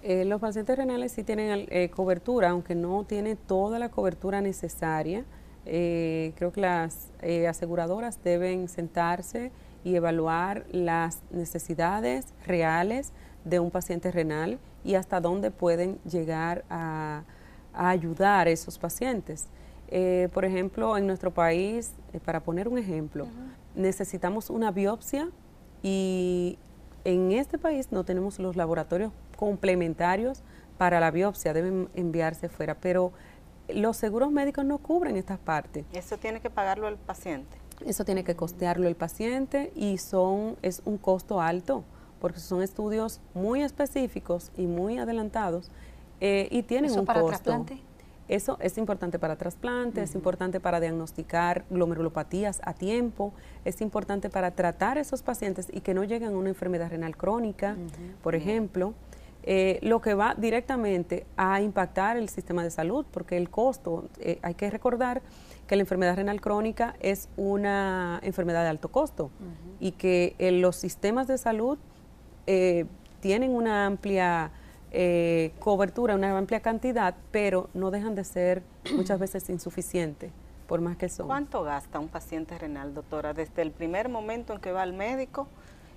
Eh, los pacientes renales sí tienen eh, cobertura, aunque no tiene toda la cobertura necesaria. Creo que las aseguradoras deben sentarse y evaluar las necesidades reales de un paciente renal y hasta dónde pueden llegar a, ayudar a esos pacientes. Eh, por ejemplo, en nuestro país, eh, para poner un ejemplo, necesitamos una biopsia y en este país no tenemos los laboratorios complementarios para la biopsia, deben enviarse fuera, pero los seguros médicos no cubren estas partes. Eso tiene que pagarlo el paciente. Eso tiene que costearlo el paciente y son es un costo alto porque son estudios muy específicos y muy adelantados eh, y tienen un para trasplante? Eso es importante para trasplante, es importante para diagnosticar glomerulopatías a tiempo, es importante para tratar esos pacientes y que no lleguen a una enfermedad renal crónica, por ejemplo. Eh, lo que va directamente a impactar el sistema de salud, porque el costo, eh, hay que recordar que la enfermedad renal crónica es una enfermedad de alto costo y que los sistemas de salud eh, tienen una amplia eh, cobertura, una amplia cantidad, pero no dejan de ser muchas veces insuficientes, por más que son. ¿Cuánto gasta un paciente renal, doctora, desde el primer momento en que va al médico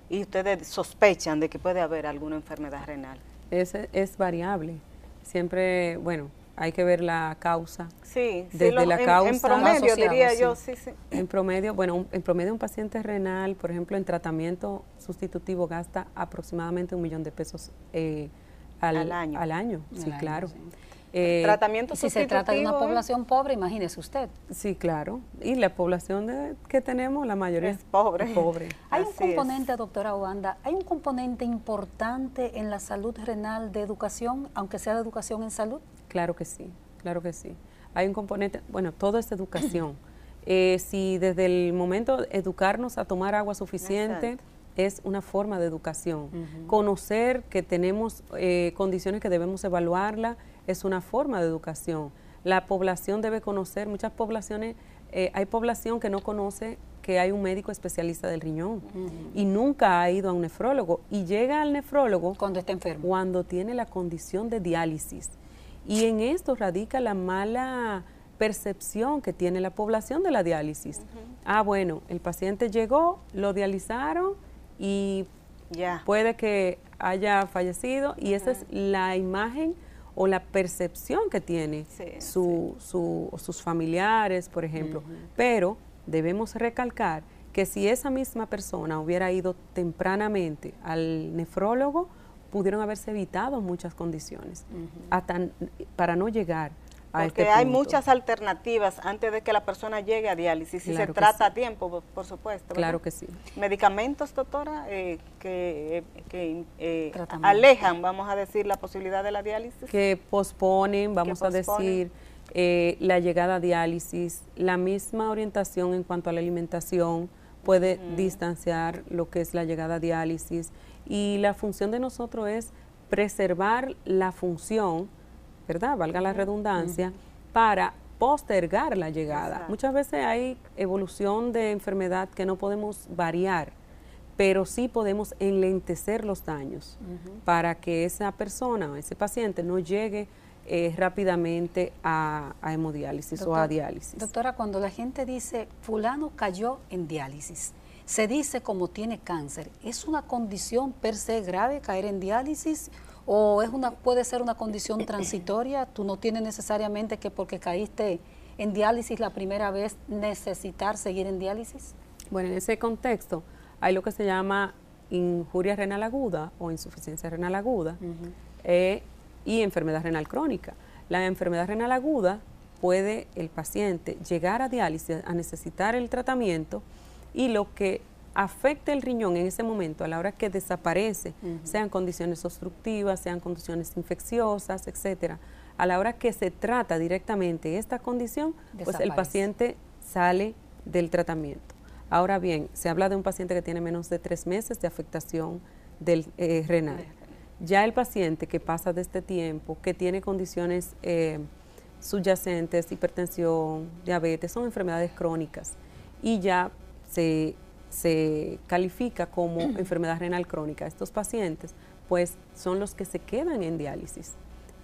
y ustedes sospechan de que puede haber alguna enfermedad renal? Es, es variable. Siempre, bueno, hay que ver la causa. Sí, desde la causa. En promedio, diría yo, sí, sí. En promedio, bueno, en promedio un paciente renal, por ejemplo, en tratamiento sustitutivo gasta aproximadamente un millón de pesos eh, al, año. Al año, sí, claro. Eh, tratamiento si se trata de una población pobre, imagínese usted. Sí, claro. Y la población de, que tenemos, la mayoría es pobre. pobre. *laughs* Hay un componente, doctora Wanda, hay un componente importante en la salud renal de educación, aunque sea de educación en salud. Claro que sí, claro que sí. Hay un componente, bueno, todo es educación. *clears throat* Eh, si desde el momento educarnos a tomar agua suficiente es una forma de educación. Conocer que tenemos eh, condiciones que debemos evaluarla es una forma de educación. La población debe conocer, muchas poblaciones, eh, hay población que no conoce que hay un médico especialista del riñón y nunca ha ido a un nefrólogo y llega al nefrólogo cuando está enfermo. Cuando tiene la condición de diálisis y en esto radica la mala percepción que tiene la población de la diálisis. Ah, bueno, el paciente llegó, lo dializaron y ya. puede que haya fallecido y esa es la imagen o la percepción que tiene su, sus familiares, por ejemplo. Pero debemos recalcar que si esa misma persona hubiera ido tempranamente al nefrólogo, pudieron haberse evitado muchas condiciones. Para no llegar Porque este hay muchas alternativas antes de que la persona llegue a diálisis. Si se trata a tiempo, por, supuesto. Claro que sí. Medicamentos, doctora, eh, que, eh, alejan, vamos a decir, la posibilidad de la diálisis. Que posponen, vamos a decir, eh, la llegada a diálisis, la misma orientación en cuanto a la alimentación puede distanciar lo que es la llegada a diálisis. Y la función de nosotros es preservar la función, ¿verdad? Valga la redundancia, para postergar la llegada. Muchas veces hay evolución de enfermedad que no podemos variar, pero sí podemos enlentecer los daños para que esa persona o ese paciente no llegue eh, rápidamente a, hemodiálisis o a diálisis. Doctora, cuando la gente dice fulano cayó en diálisis, se dice como tiene cáncer, ¿es una condición per se grave caer en diálisis o es una puede ser una condición transitoria? ¿Tú no tienes necesariamente que porque caíste en diálisis la primera vez necesitar seguir en diálisis? Bueno, en ese contexto hay lo que se llama injuria renal aguda o insuficiencia renal aguda eh, y enfermedad renal crónica. La enfermedad renal aguda puede el paciente llegar a diálisis, a necesitar el tratamiento y lo que afecta el riñón en ese momento, a la hora que desaparece, sean condiciones obstructivas, sean condiciones infecciosas, etcétera, a la hora que se trata directamente esta condición, pues el paciente sale del tratamiento. Ahora bien, se habla de un paciente que tiene menos de tres meses de afectación del eh, renal. Ya el paciente que pasa de este tiempo, que tiene condiciones eh, subyacentes, hipertensión, diabetes, son enfermedades crónicas y ya se, se califica como *clears throat* enfermedad renal crónica. Estos pacientes pues son los que se quedan en diálisis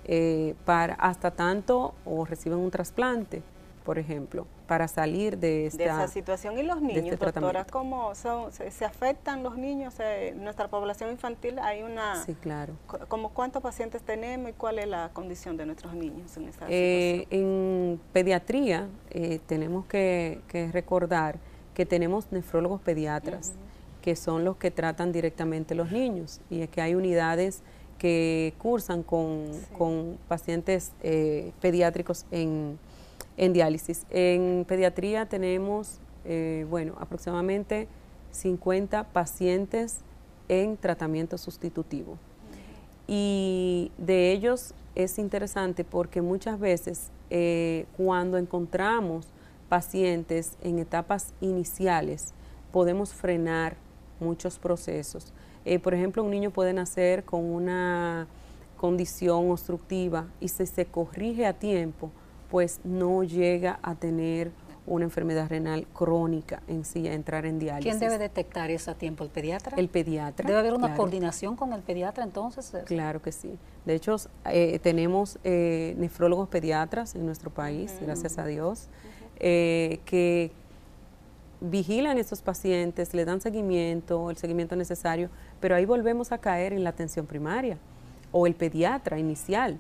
eh, para hasta tanto o reciben un trasplante por ejemplo, para salir de esta de esa situación. ¿Y los este niños, doctora, cómo son, se, afectan los niños? En nuestra población infantil hay una... Sí, claro. Como ¿Cuántos pacientes tenemos y cuál es la condición de nuestros niños en esa eh, En pediatría eh, tenemos que, recordar que tenemos nefrólogos pediatras, que son los que tratan directamente los niños, y es que hay unidades que cursan con, con pacientes eh, pediátricos en en diálisis. En pediatría tenemos, eh, bueno, aproximadamente 50 pacientes en tratamiento sustitutivo. Y de ellos es interesante porque muchas veces eh, cuando encontramos pacientes en etapas iniciales, podemos frenar muchos procesos. Eh, por ejemplo, un niño puede nacer con una condición obstructiva y si se corrige a tiempo, pues no llega a tener una enfermedad renal crónica en sí, a entrar en diálisis. ¿Quién debe detectar eso a tiempo? ¿El pediatra? El pediatra. ¿Debe haber una coordinación con el pediatra entonces? Claro que sí. De hecho, eh, tenemos eh, nefrólogos pediatras en nuestro país, gracias a Dios, eh, que vigilan a estos pacientes, le dan seguimiento, el seguimiento necesario, pero ahí volvemos a caer en la atención primaria o el pediatra inicial,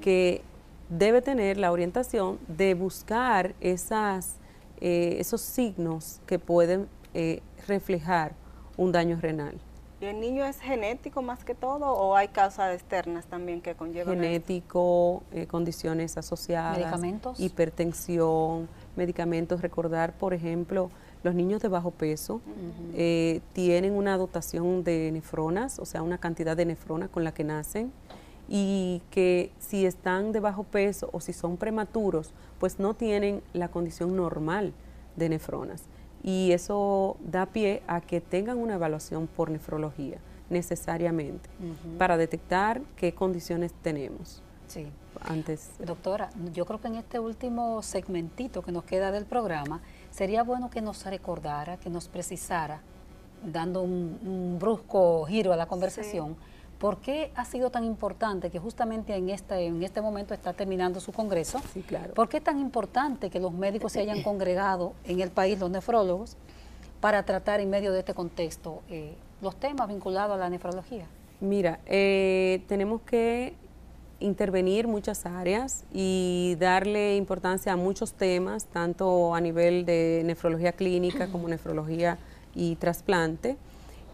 que debe tener la orientación de buscar esas, eh, esos signos que pueden eh, reflejar un daño renal. ¿Y el niño es genético más que todo o hay causas externas también que conllevan? Genético, eh, condiciones asociadas. ¿Medicamentos? Hipertensión, medicamentos. Recordar, por ejemplo, los niños de bajo peso tienen una dotación de nefronas, o sea, una cantidad de nefronas con la que nacen y que si están de bajo peso o si son prematuros, pues no tienen la condición normal de nefronas. Y eso da pie a que tengan una evaluación por nefrología necesariamente para detectar qué condiciones tenemos. Sí. Antes. Doctora, yo creo que en este último segmentito que nos queda del programa, sería bueno que nos recordara, que nos precisara, dando un, brusco giro a la conversación, ¿Por qué ha sido tan importante que justamente en este, en este momento está terminando su congreso? Sí, claro. ¿Por qué es tan importante que los médicos se hayan *clears throat* congregado en el país, los nefrólogos, para tratar en medio de este contexto eh, los temas vinculados a la nefrología? Mira, eh, tenemos que intervenir muchas áreas y darle importancia a muchos temas, tanto a nivel de nefrología clínica como nefrología y trasplante.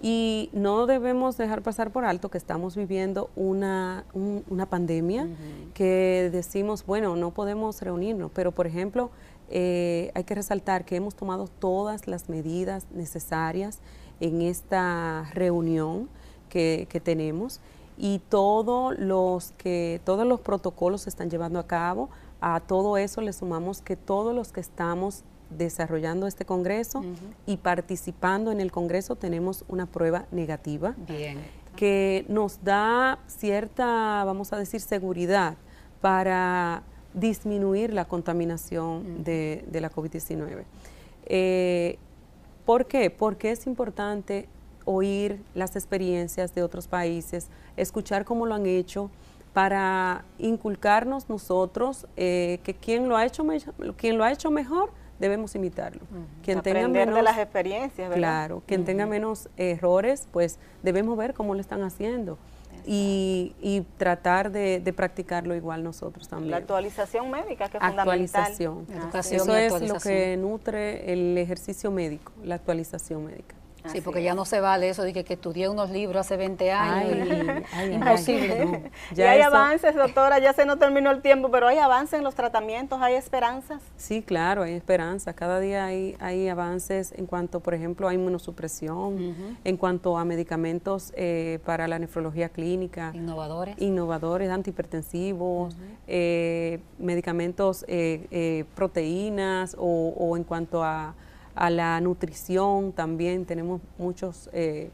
Y no debemos dejar pasar por alto que estamos viviendo una, una pandemia que decimos, bueno, no podemos reunirnos, pero por ejemplo, eh, hay que resaltar que hemos tomado todas las medidas necesarias en esta reunión que, que tenemos y todos los que todos los protocolos se están llevando a cabo. A todo eso le sumamos que todos los que estamos desarrollando este congreso y participando en el congreso tenemos una prueba negativa que nos da cierta, vamos a decir, seguridad para disminuir la contaminación de, la COVID-19. Eh, ¿Por qué? Porque es importante oír las experiencias de otros países, escuchar cómo lo han hecho para inculcarnos nosotros eh, que quien lo ha hecho, quien lo ha hecho mejor debemos imitarlo. Quien tenga menos, de las experiencias, ¿verdad? Claro, quien tenga menos errores, pues debemos ver cómo lo están haciendo. Y, y, tratar de, practicarlo igual nosotros también. La actualización médica, que es actualización. Educación Eso es lo que nutre el ejercicio médico, la actualización médica. Sí, porque ya no se vale eso de que, estudié unos libros hace 20 años. Imposible. *laughs* Ya hay avances, doctora, ya se nos terminó el tiempo, pero hay avances en los tratamientos, hay esperanzas. Sí, claro, hay esperanzas. Cada día hay, hay avances en cuanto, por ejemplo, a inmunosupresión, en cuanto a medicamentos eh, para la nefrología clínica. Innovadores. Innovadores, antihipertensivos, eh, medicamentos, eh, proteínas o en cuanto a a la nutrición también tenemos muchos eh,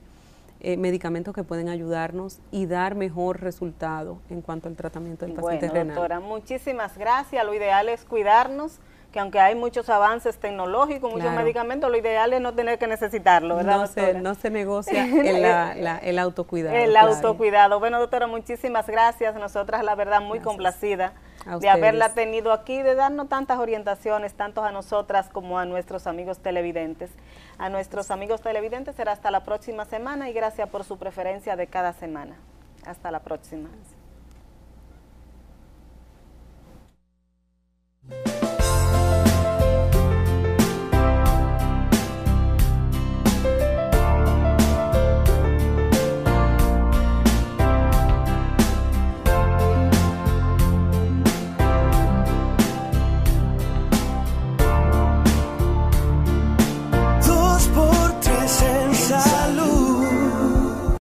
eh, medicamentos que pueden ayudarnos y dar mejor resultado en cuanto al tratamiento del paciente bueno, Doctora, muchísimas gracias. Lo ideal es cuidarnos, que aunque hay muchos avances tecnológicos, muchos medicamentos, lo ideal es no tener que necesitarlo, ¿verdad? No. Se, no se negocia *laughs* eh, el, autocuidado. El autocuidado. Bueno, doctora, muchísimas gracias. Nosotras, la verdad, muy complacida de haberla tenido aquí, de darnos tantas orientaciones, tanto a nosotras como a nuestros amigos televidentes. A nuestros amigos televidentes será hasta la próxima semana y gracias por su preferencia de cada semana. Hasta la próxima.